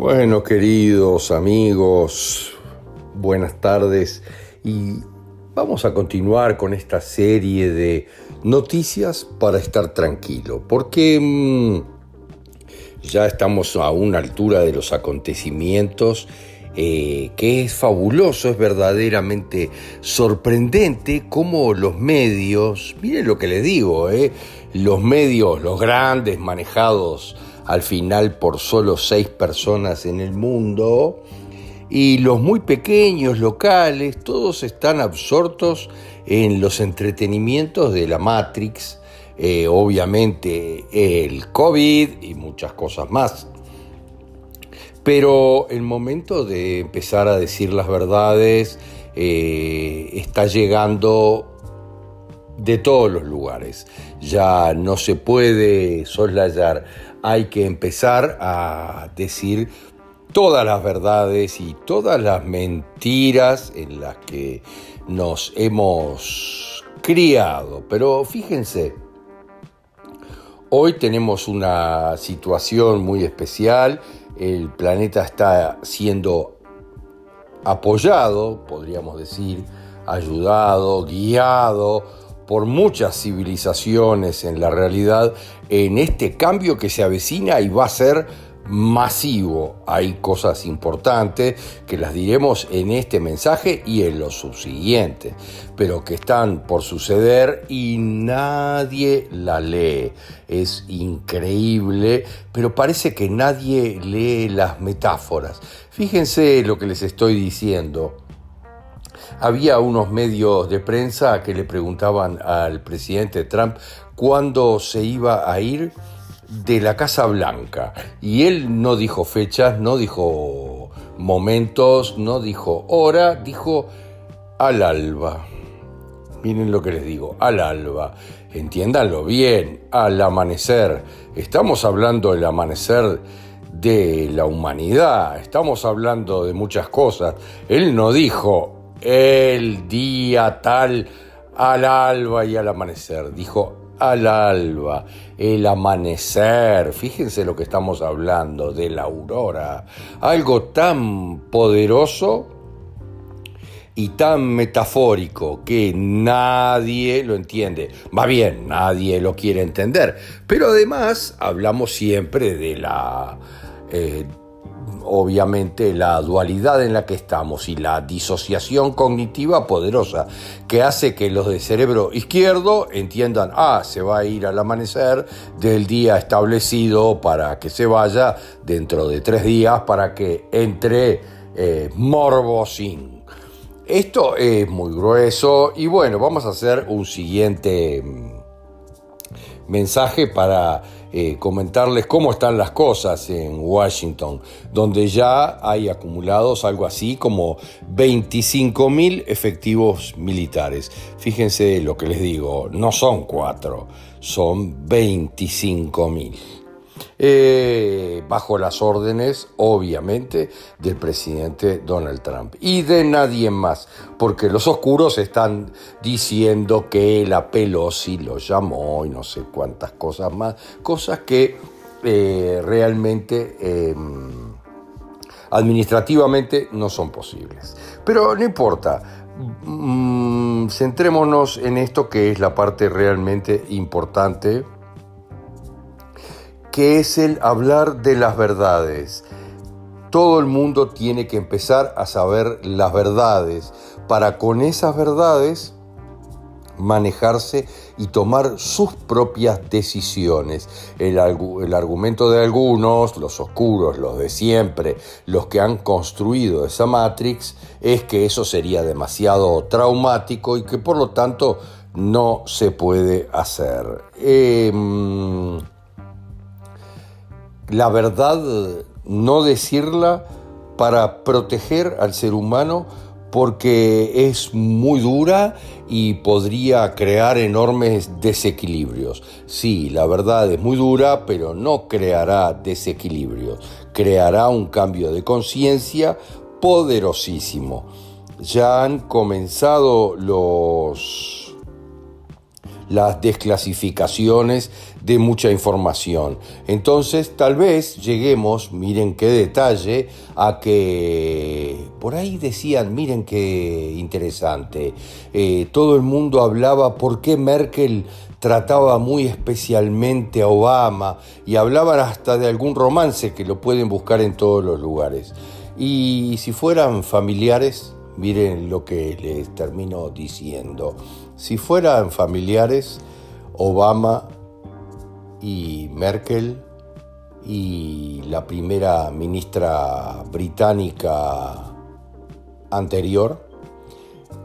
Bueno, queridos amigos, buenas tardes. Y vamos a continuar con esta serie de noticias para estar tranquilo, porque mmm, ya estamos a una altura de los acontecimientos eh, que es fabuloso, es verdaderamente sorprendente cómo los medios, miren lo que les digo, eh, los medios, los grandes manejados al final por solo seis personas en el mundo, y los muy pequeños, locales, todos están absortos en los entretenimientos de la Matrix, eh, obviamente el COVID y muchas cosas más. Pero el momento de empezar a decir las verdades eh, está llegando de todos los lugares. Ya no se puede soslayar, hay que empezar a decir todas las verdades y todas las mentiras en las que nos hemos criado. Pero fíjense, hoy tenemos una situación muy especial, el planeta está siendo apoyado, podríamos decir, ayudado, guiado por muchas civilizaciones en la realidad en este cambio que se avecina y va a ser masivo. Hay cosas importantes que las diremos en este mensaje y en los subsiguientes, pero que están por suceder y nadie la lee. Es increíble, pero parece que nadie lee las metáforas. Fíjense lo que les estoy diciendo había unos medios de prensa que le preguntaban al presidente Trump cuándo se iba a ir de la Casa Blanca. Y él no dijo fechas, no dijo momentos, no dijo hora, dijo al alba. Miren lo que les digo, al alba. Entiéndanlo bien, al amanecer. Estamos hablando del amanecer de la humanidad, estamos hablando de muchas cosas. Él no dijo el día tal al alba y al amanecer. Dijo al alba, el amanecer. Fíjense lo que estamos hablando de la aurora. Algo tan poderoso y tan metafórico que nadie lo entiende. Va bien, nadie lo quiere entender. Pero además hablamos siempre de la... Eh, obviamente la dualidad en la que estamos y la disociación cognitiva poderosa que hace que los de cerebro izquierdo entiendan, ah, se va a ir al amanecer del día establecido para que se vaya dentro de tres días para que entre eh, sin. Esto es muy grueso y bueno, vamos a hacer un siguiente mm, mensaje para eh, comentarles cómo están las cosas en Washington, donde ya hay acumulados algo así como 25 mil efectivos militares. Fíjense lo que les digo, no son cuatro, son 25 mil. Eh, bajo las órdenes, obviamente, del presidente Donald Trump y de nadie más, porque los oscuros están diciendo que la Pelosi lo llamó y no sé cuántas cosas más, cosas que eh, realmente em, administrativamente no son posibles. Pero no importa. Mm, centrémonos en esto que es la parte realmente importante que es el hablar de las verdades. Todo el mundo tiene que empezar a saber las verdades para con esas verdades manejarse y tomar sus propias decisiones. El, el, argumento de algunos, los oscuros, los de siempre, los que han construido esa Matrix, es que eso sería demasiado traumático y que por lo tanto no se puede hacer. Eh, la verdad, no decirla para proteger al ser humano porque es muy dura y podría crear enormes desequilibrios. Sí, la verdad es muy dura, pero no creará desequilibrios, creará un cambio de conciencia poderosísimo. Ya han comenzado los las desclasificaciones de mucha información. Entonces, tal vez lleguemos, miren qué detalle, a que por ahí decían, miren qué interesante, eh, todo el mundo hablaba por qué Merkel trataba muy especialmente a Obama y hablaban hasta de algún romance que lo pueden buscar en todos los lugares. Y si fueran familiares, miren lo que les termino diciendo. Si fueran familiares, Obama y Merkel y la primera ministra británica anterior,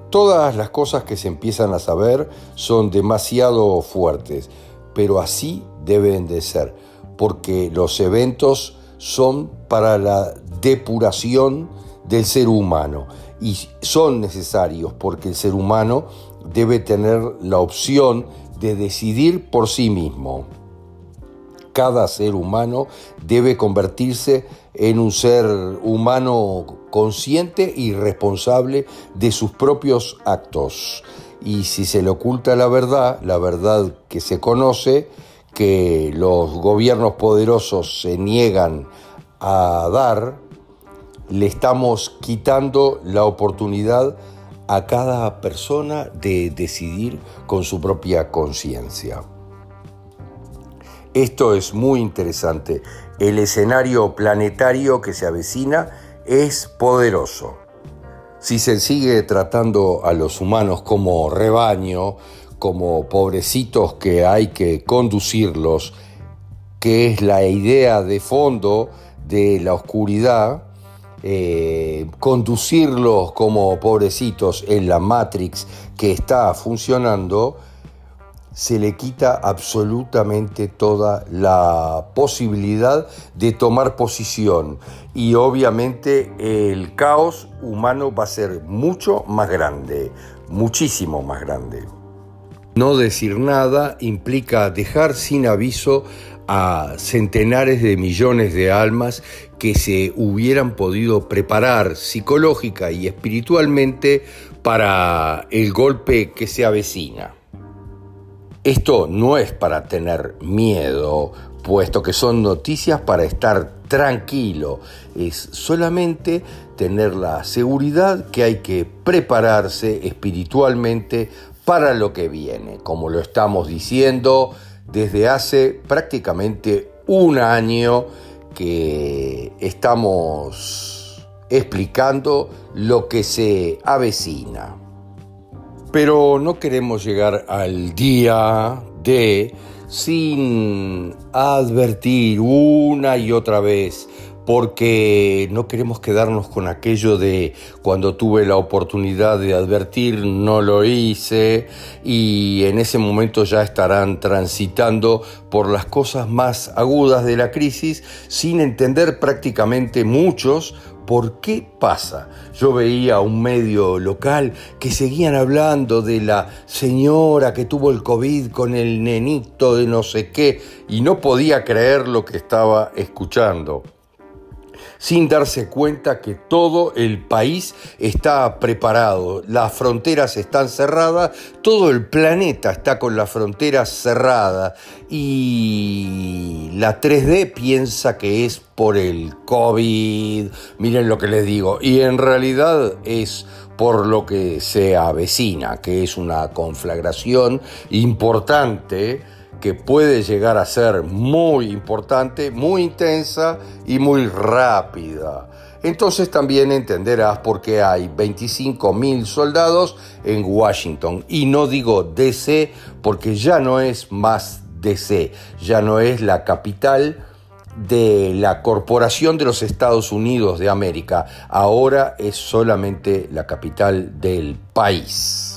todas las cosas que se empiezan a saber son demasiado fuertes, pero así deben de ser, porque los eventos son para la depuración del ser humano y son necesarios porque el ser humano debe tener la opción de decidir por sí mismo. Cada ser humano debe convertirse en un ser humano consciente y responsable de sus propios actos. Y si se le oculta la verdad, la verdad que se conoce, que los gobiernos poderosos se niegan a dar, le estamos quitando la oportunidad a cada persona de decidir con su propia conciencia. Esto es muy interesante. El escenario planetario que se avecina es poderoso. Si se sigue tratando a los humanos como rebaño, como pobrecitos que hay que conducirlos, que es la idea de fondo de la oscuridad, eh, conducirlos como pobrecitos en la Matrix que está funcionando, se le quita absolutamente toda la posibilidad de tomar posición y obviamente el caos humano va a ser mucho más grande, muchísimo más grande. No decir nada implica dejar sin aviso a centenares de millones de almas que se hubieran podido preparar psicológica y espiritualmente para el golpe que se avecina. Esto no es para tener miedo, puesto que son noticias para estar tranquilo, es solamente tener la seguridad que hay que prepararse espiritualmente para lo que viene, como lo estamos diciendo desde hace prácticamente un año que estamos explicando lo que se avecina. Pero no queremos llegar al día de sin advertir una y otra vez porque no queremos quedarnos con aquello de cuando tuve la oportunidad de advertir no lo hice y en ese momento ya estarán transitando por las cosas más agudas de la crisis sin entender prácticamente muchos ¿Por qué pasa? Yo veía un medio local que seguían hablando de la señora que tuvo el COVID con el nenito de no sé qué y no podía creer lo que estaba escuchando sin darse cuenta que todo el país está preparado, las fronteras están cerradas, todo el planeta está con las fronteras cerradas. Y la 3D piensa que es por el COVID, miren lo que les digo, y en realidad es por lo que se avecina, que es una conflagración importante que puede llegar a ser muy importante, muy intensa y muy rápida. Entonces también entenderás por qué hay 25 mil soldados en Washington. Y no digo DC porque ya no es más DC, ya no es la capital de la Corporación de los Estados Unidos de América, ahora es solamente la capital del país.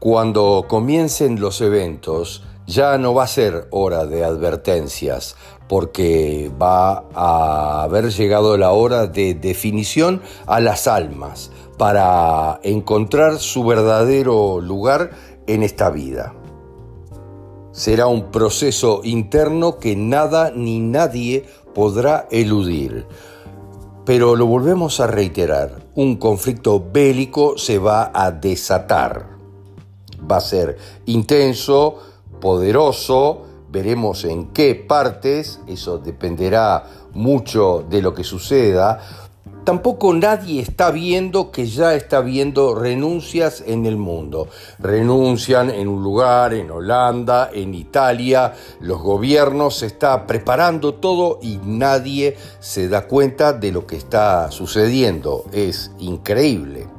Cuando comiencen los eventos, ya no va a ser hora de advertencias, porque va a haber llegado la hora de definición a las almas para encontrar su verdadero lugar en esta vida. Será un proceso interno que nada ni nadie podrá eludir. Pero lo volvemos a reiterar, un conflicto bélico se va a desatar va a ser intenso, poderoso, veremos en qué partes, eso dependerá mucho de lo que suceda, tampoco nadie está viendo que ya está viendo renuncias en el mundo. Renuncian en un lugar, en Holanda, en Italia, los gobiernos se está preparando todo y nadie se da cuenta de lo que está sucediendo. Es increíble.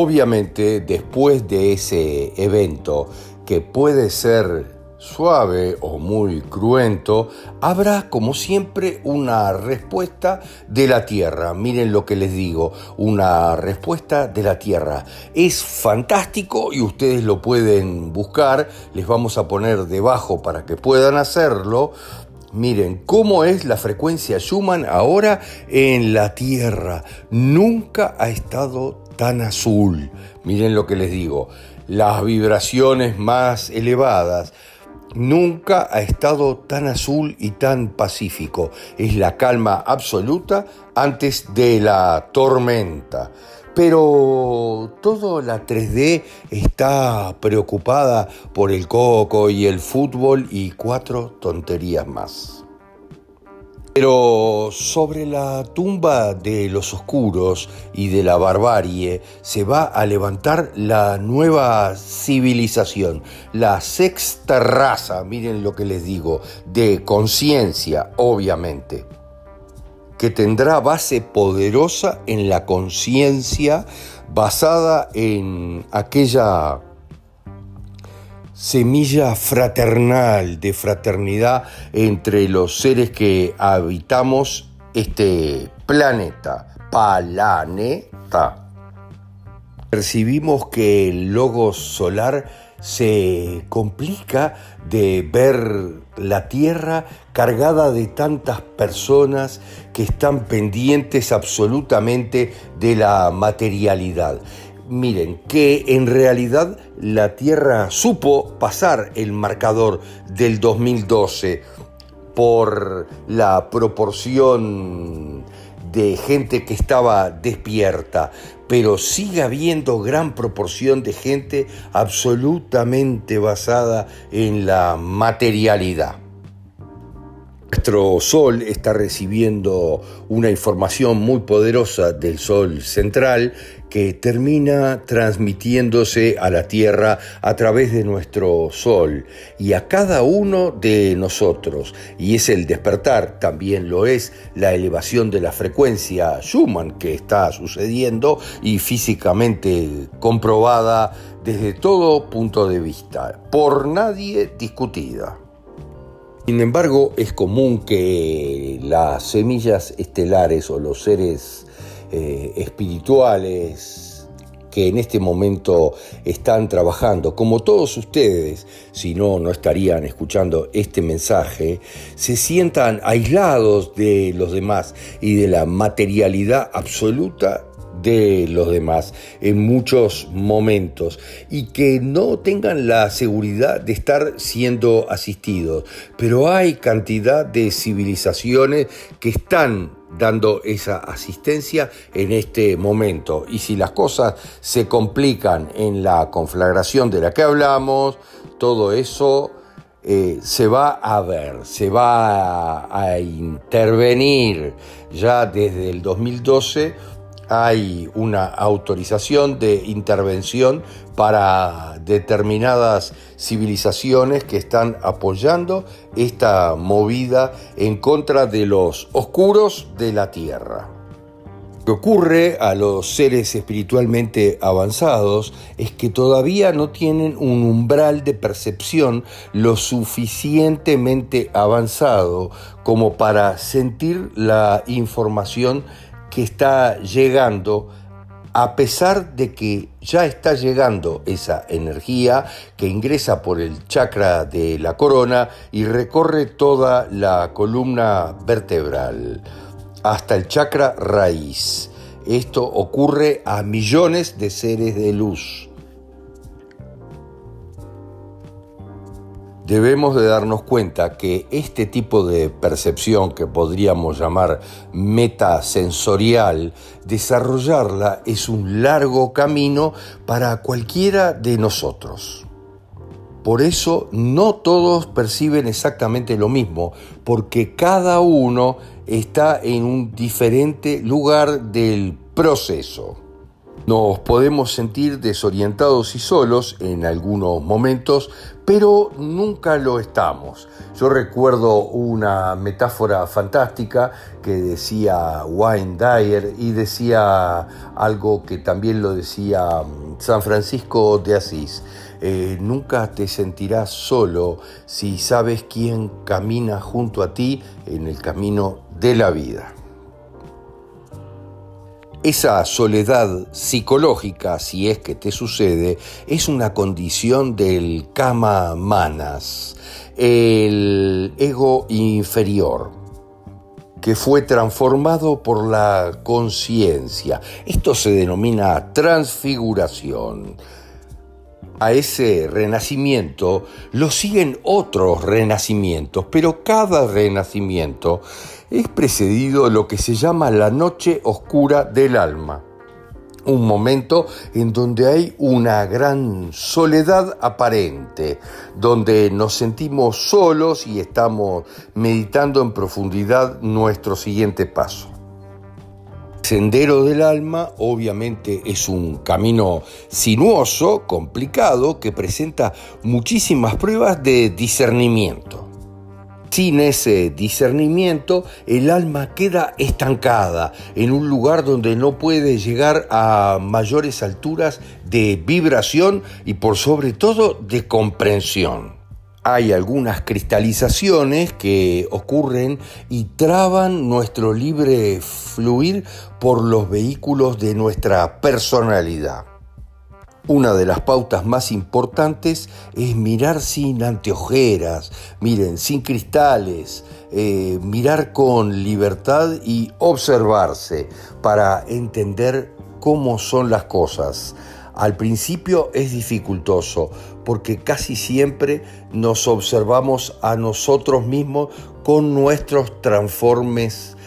Obviamente, después de ese evento, que puede ser suave o muy cruento, habrá como siempre una respuesta de la tierra. Miren lo que les digo, una respuesta de la tierra. Es fantástico y ustedes lo pueden buscar, les vamos a poner debajo para que puedan hacerlo. Miren cómo es la frecuencia Schumann ahora en la Tierra. Nunca ha estado tan azul. Miren lo que les digo. Las vibraciones más elevadas Nunca ha estado tan azul y tan pacífico. Es la calma absoluta antes de la tormenta. Pero toda la 3D está preocupada por el coco y el fútbol y cuatro tonterías más. Pero sobre la tumba de los oscuros y de la barbarie se va a levantar la nueva civilización, la sexta raza, miren lo que les digo, de conciencia, obviamente, que tendrá base poderosa en la conciencia basada en aquella semilla fraternal de fraternidad entre los seres que habitamos este planeta, planeta. Percibimos que el logo solar se complica de ver la Tierra cargada de tantas personas que están pendientes absolutamente de la materialidad miren, que en realidad la Tierra supo pasar el marcador del 2012 por la proporción de gente que estaba despierta, pero sigue habiendo gran proporción de gente absolutamente basada en la materialidad. Nuestro Sol está recibiendo una información muy poderosa del Sol central que termina transmitiéndose a la Tierra a través de nuestro Sol y a cada uno de nosotros. Y es el despertar, también lo es la elevación de la frecuencia Schumann que está sucediendo y físicamente comprobada desde todo punto de vista, por nadie discutida. Sin embargo, es común que las semillas estelares o los seres eh, espirituales que en este momento están trabajando, como todos ustedes, si no, no estarían escuchando este mensaje, se sientan aislados de los demás y de la materialidad absoluta de los demás en muchos momentos y que no tengan la seguridad de estar siendo asistidos. Pero hay cantidad de civilizaciones que están dando esa asistencia en este momento. Y si las cosas se complican en la conflagración de la que hablamos, todo eso eh, se va a ver, se va a intervenir ya desde el 2012 hay una autorización de intervención para determinadas civilizaciones que están apoyando esta movida en contra de los oscuros de la tierra. Lo que ocurre a los seres espiritualmente avanzados es que todavía no tienen un umbral de percepción lo suficientemente avanzado como para sentir la información que está llegando a pesar de que ya está llegando esa energía que ingresa por el chakra de la corona y recorre toda la columna vertebral hasta el chakra raíz. Esto ocurre a millones de seres de luz. Debemos de darnos cuenta que este tipo de percepción que podríamos llamar metasensorial, desarrollarla es un largo camino para cualquiera de nosotros. Por eso no todos perciben exactamente lo mismo, porque cada uno está en un diferente lugar del proceso. Nos podemos sentir desorientados y solos en algunos momentos, pero nunca lo estamos. Yo recuerdo una metáfora fantástica que decía Wayne Dyer y decía algo que también lo decía mm, San Francisco de Asís. Eh, nunca te sentirás solo si sabes quién camina junto a ti en el camino de la vida. Esa soledad psicológica, si es que te sucede, es una condición del kama manas, el ego inferior, que fue transformado por la conciencia. Esto se denomina transfiguración. A ese renacimiento lo siguen otros renacimientos, pero cada renacimiento es precedido de lo que se llama la noche oscura del alma. Un momento en donde hay una gran soledad aparente, donde nos sentimos solos y estamos meditando en profundidad nuestro siguiente paso. Sendero del Alma obviamente es un camino sinuoso, complicado, que presenta muchísimas pruebas de discernimiento. Sin ese discernimiento, el alma queda estancada en un lugar donde no puede llegar a mayores alturas de vibración y por sobre todo de comprensión. Hay algunas cristalizaciones que ocurren y traban nuestro libre fluir por los vehículos de nuestra personalidad. Una de las pautas más importantes es mirar sin anteojeras, miren, sin cristales, eh, mirar con libertad y observarse para entender cómo son las cosas. Al principio es dificultoso porque casi siempre nos observamos a nosotros mismos con nuestros transformes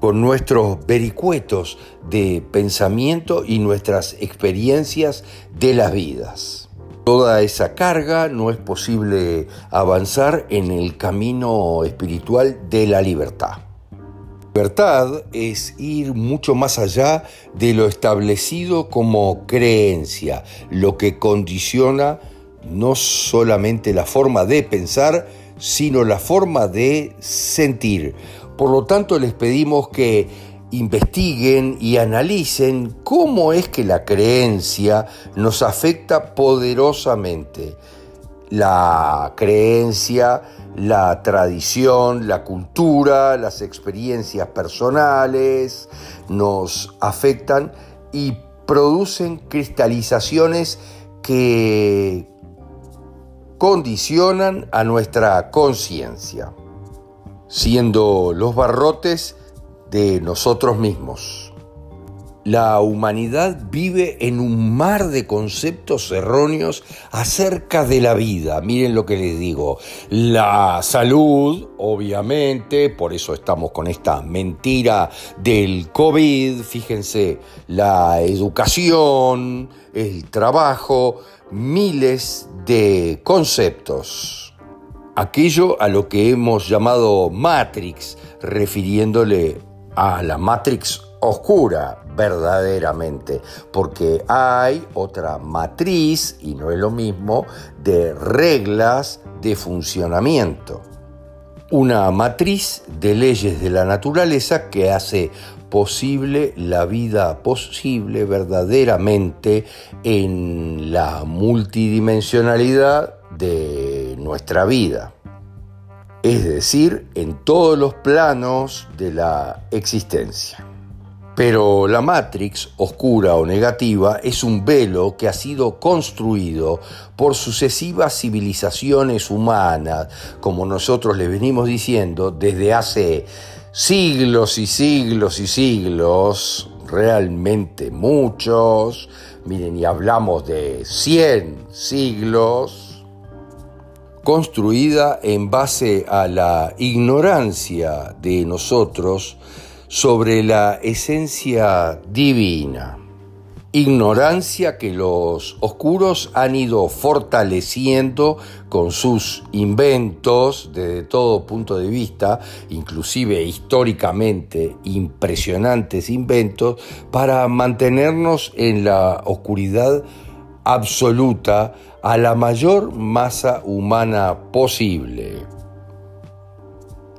con nuestros vericuetos de pensamiento y nuestras experiencias de las vidas. Toda esa carga no es posible avanzar en el camino espiritual de la libertad. Libertad es ir mucho más allá de lo establecido como creencia, lo que condiciona no solamente la forma de pensar, sino la forma de sentir, por lo tanto, les pedimos que investiguen y analicen cómo es que la creencia nos afecta poderosamente. La creencia, la tradición, la cultura, las experiencias personales nos afectan y producen cristalizaciones que condicionan a nuestra conciencia siendo los barrotes de nosotros mismos. La humanidad vive en un mar de conceptos erróneos acerca de la vida. Miren lo que les digo. La salud, obviamente, por eso estamos con esta mentira del COVID. Fíjense, la educación, el trabajo, miles de conceptos aquello a lo que hemos llamado Matrix, refiriéndole a la Matrix oscura verdaderamente, porque hay otra matriz, y no es lo mismo, de reglas de funcionamiento. Una matriz de leyes de la naturaleza que hace posible la vida posible verdaderamente en la multidimensionalidad de nuestra vida, es decir, en todos los planos de la existencia. Pero la Matrix, oscura o negativa, es un velo que ha sido construido por sucesivas civilizaciones humanas, como nosotros le venimos diciendo, desde hace siglos y siglos y siglos, realmente muchos, miren, y hablamos de 100 siglos, construida en base a la ignorancia de nosotros sobre la esencia divina. Ignorancia que los oscuros han ido fortaleciendo con sus inventos desde todo punto de vista, inclusive históricamente impresionantes inventos, para mantenernos en la oscuridad absoluta a la mayor masa humana posible.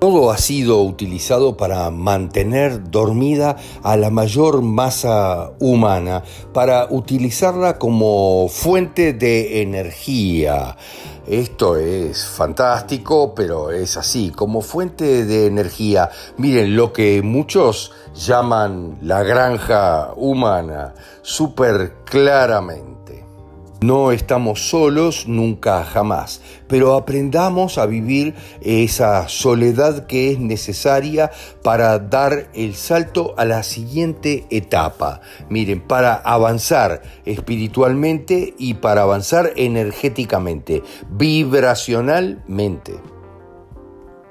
Todo ha sido utilizado para mantener dormida a la mayor masa humana, para utilizarla como fuente de energía. Esto es fantástico, pero es así, como fuente de energía. Miren, lo que muchos llaman la granja humana, súper claramente. No estamos solos nunca jamás, pero aprendamos a vivir esa soledad que es necesaria para dar el salto a la siguiente etapa. Miren, para avanzar espiritualmente y para avanzar energéticamente, vibracionalmente.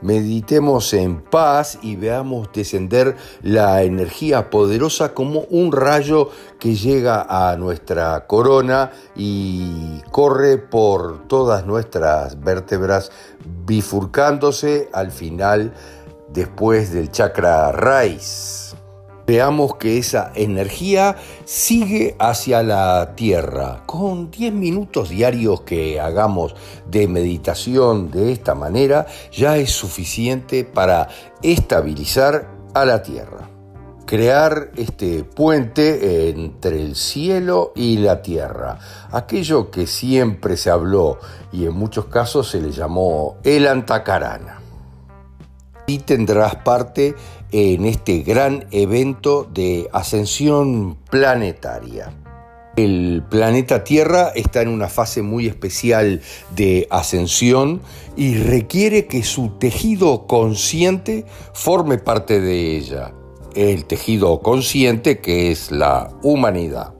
Meditemos en paz y veamos descender la energía poderosa como un rayo que llega a nuestra corona y corre por todas nuestras vértebras, bifurcándose al final después del chakra raíz. Veamos que esa energía sigue hacia la tierra. Con 10 minutos diarios que hagamos de meditación de esta manera, ya es suficiente para estabilizar a la tierra. Crear este puente entre el cielo y la tierra, aquello que siempre se habló y en muchos casos se le llamó el Antacarana y tendrás parte en este gran evento de ascensión planetaria. El planeta Tierra está en una fase muy especial de ascensión y requiere que su tejido consciente forme parte de ella. El tejido consciente que es la humanidad.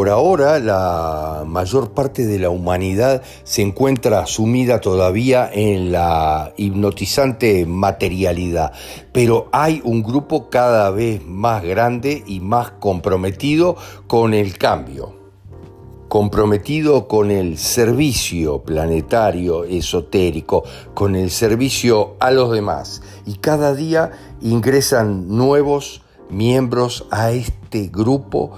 Por ahora, la mayor parte de la humanidad se encuentra sumida todavía en la hipnotizante materialidad, pero hay un grupo cada vez más grande y más comprometido con el cambio comprometido con el servicio planetario esotérico, con el servicio a los demás. Y cada día ingresan nuevos miembros a este grupo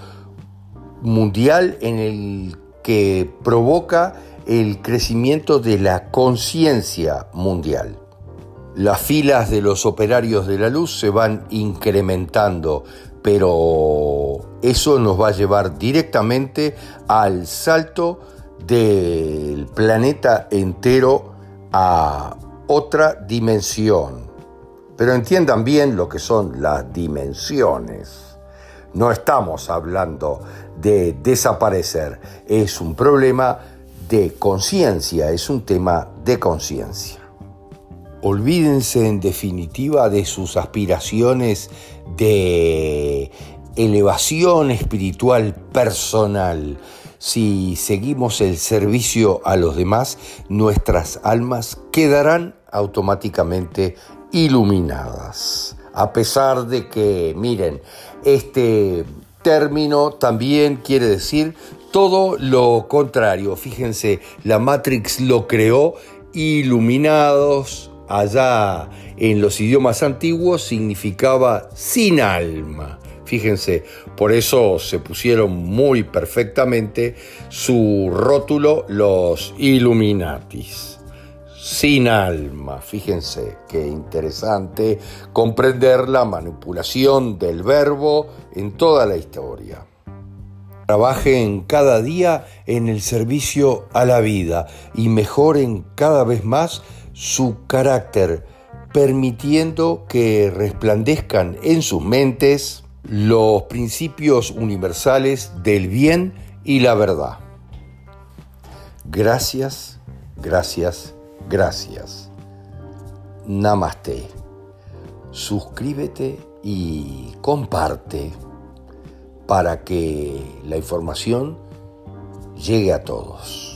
mundial en el que provoca el crecimiento de la conciencia mundial. Las filas de los operarios de la luz se van incrementando, pero eso nos va a llevar directamente al salto del planeta entero a otra dimensión. Pero entiendan bien lo que son las dimensiones. No estamos hablando de desaparecer, es un problema de conciencia, es un tema de conciencia. Olvídense en definitiva de sus aspiraciones de elevación espiritual personal. Si seguimos el servicio a los demás, nuestras almas quedarán automáticamente iluminadas. A pesar de que, miren, este término también quiere decir todo lo contrario. Fíjense, la Matrix lo creó iluminados. Allá en los idiomas antiguos significaba sin alma. Fíjense, por eso se pusieron muy perfectamente su rótulo los Illuminatis sin alma. Fíjense qué interesante comprender la manipulación del verbo en toda la historia. Trabajen cada día en el servicio a la vida y mejoren cada vez más su carácter, permitiendo que resplandezcan en sus mentes los principios universales del bien y la verdad. Gracias, gracias Gracias. Namaste. Suscríbete y comparte para que la información llegue a todos.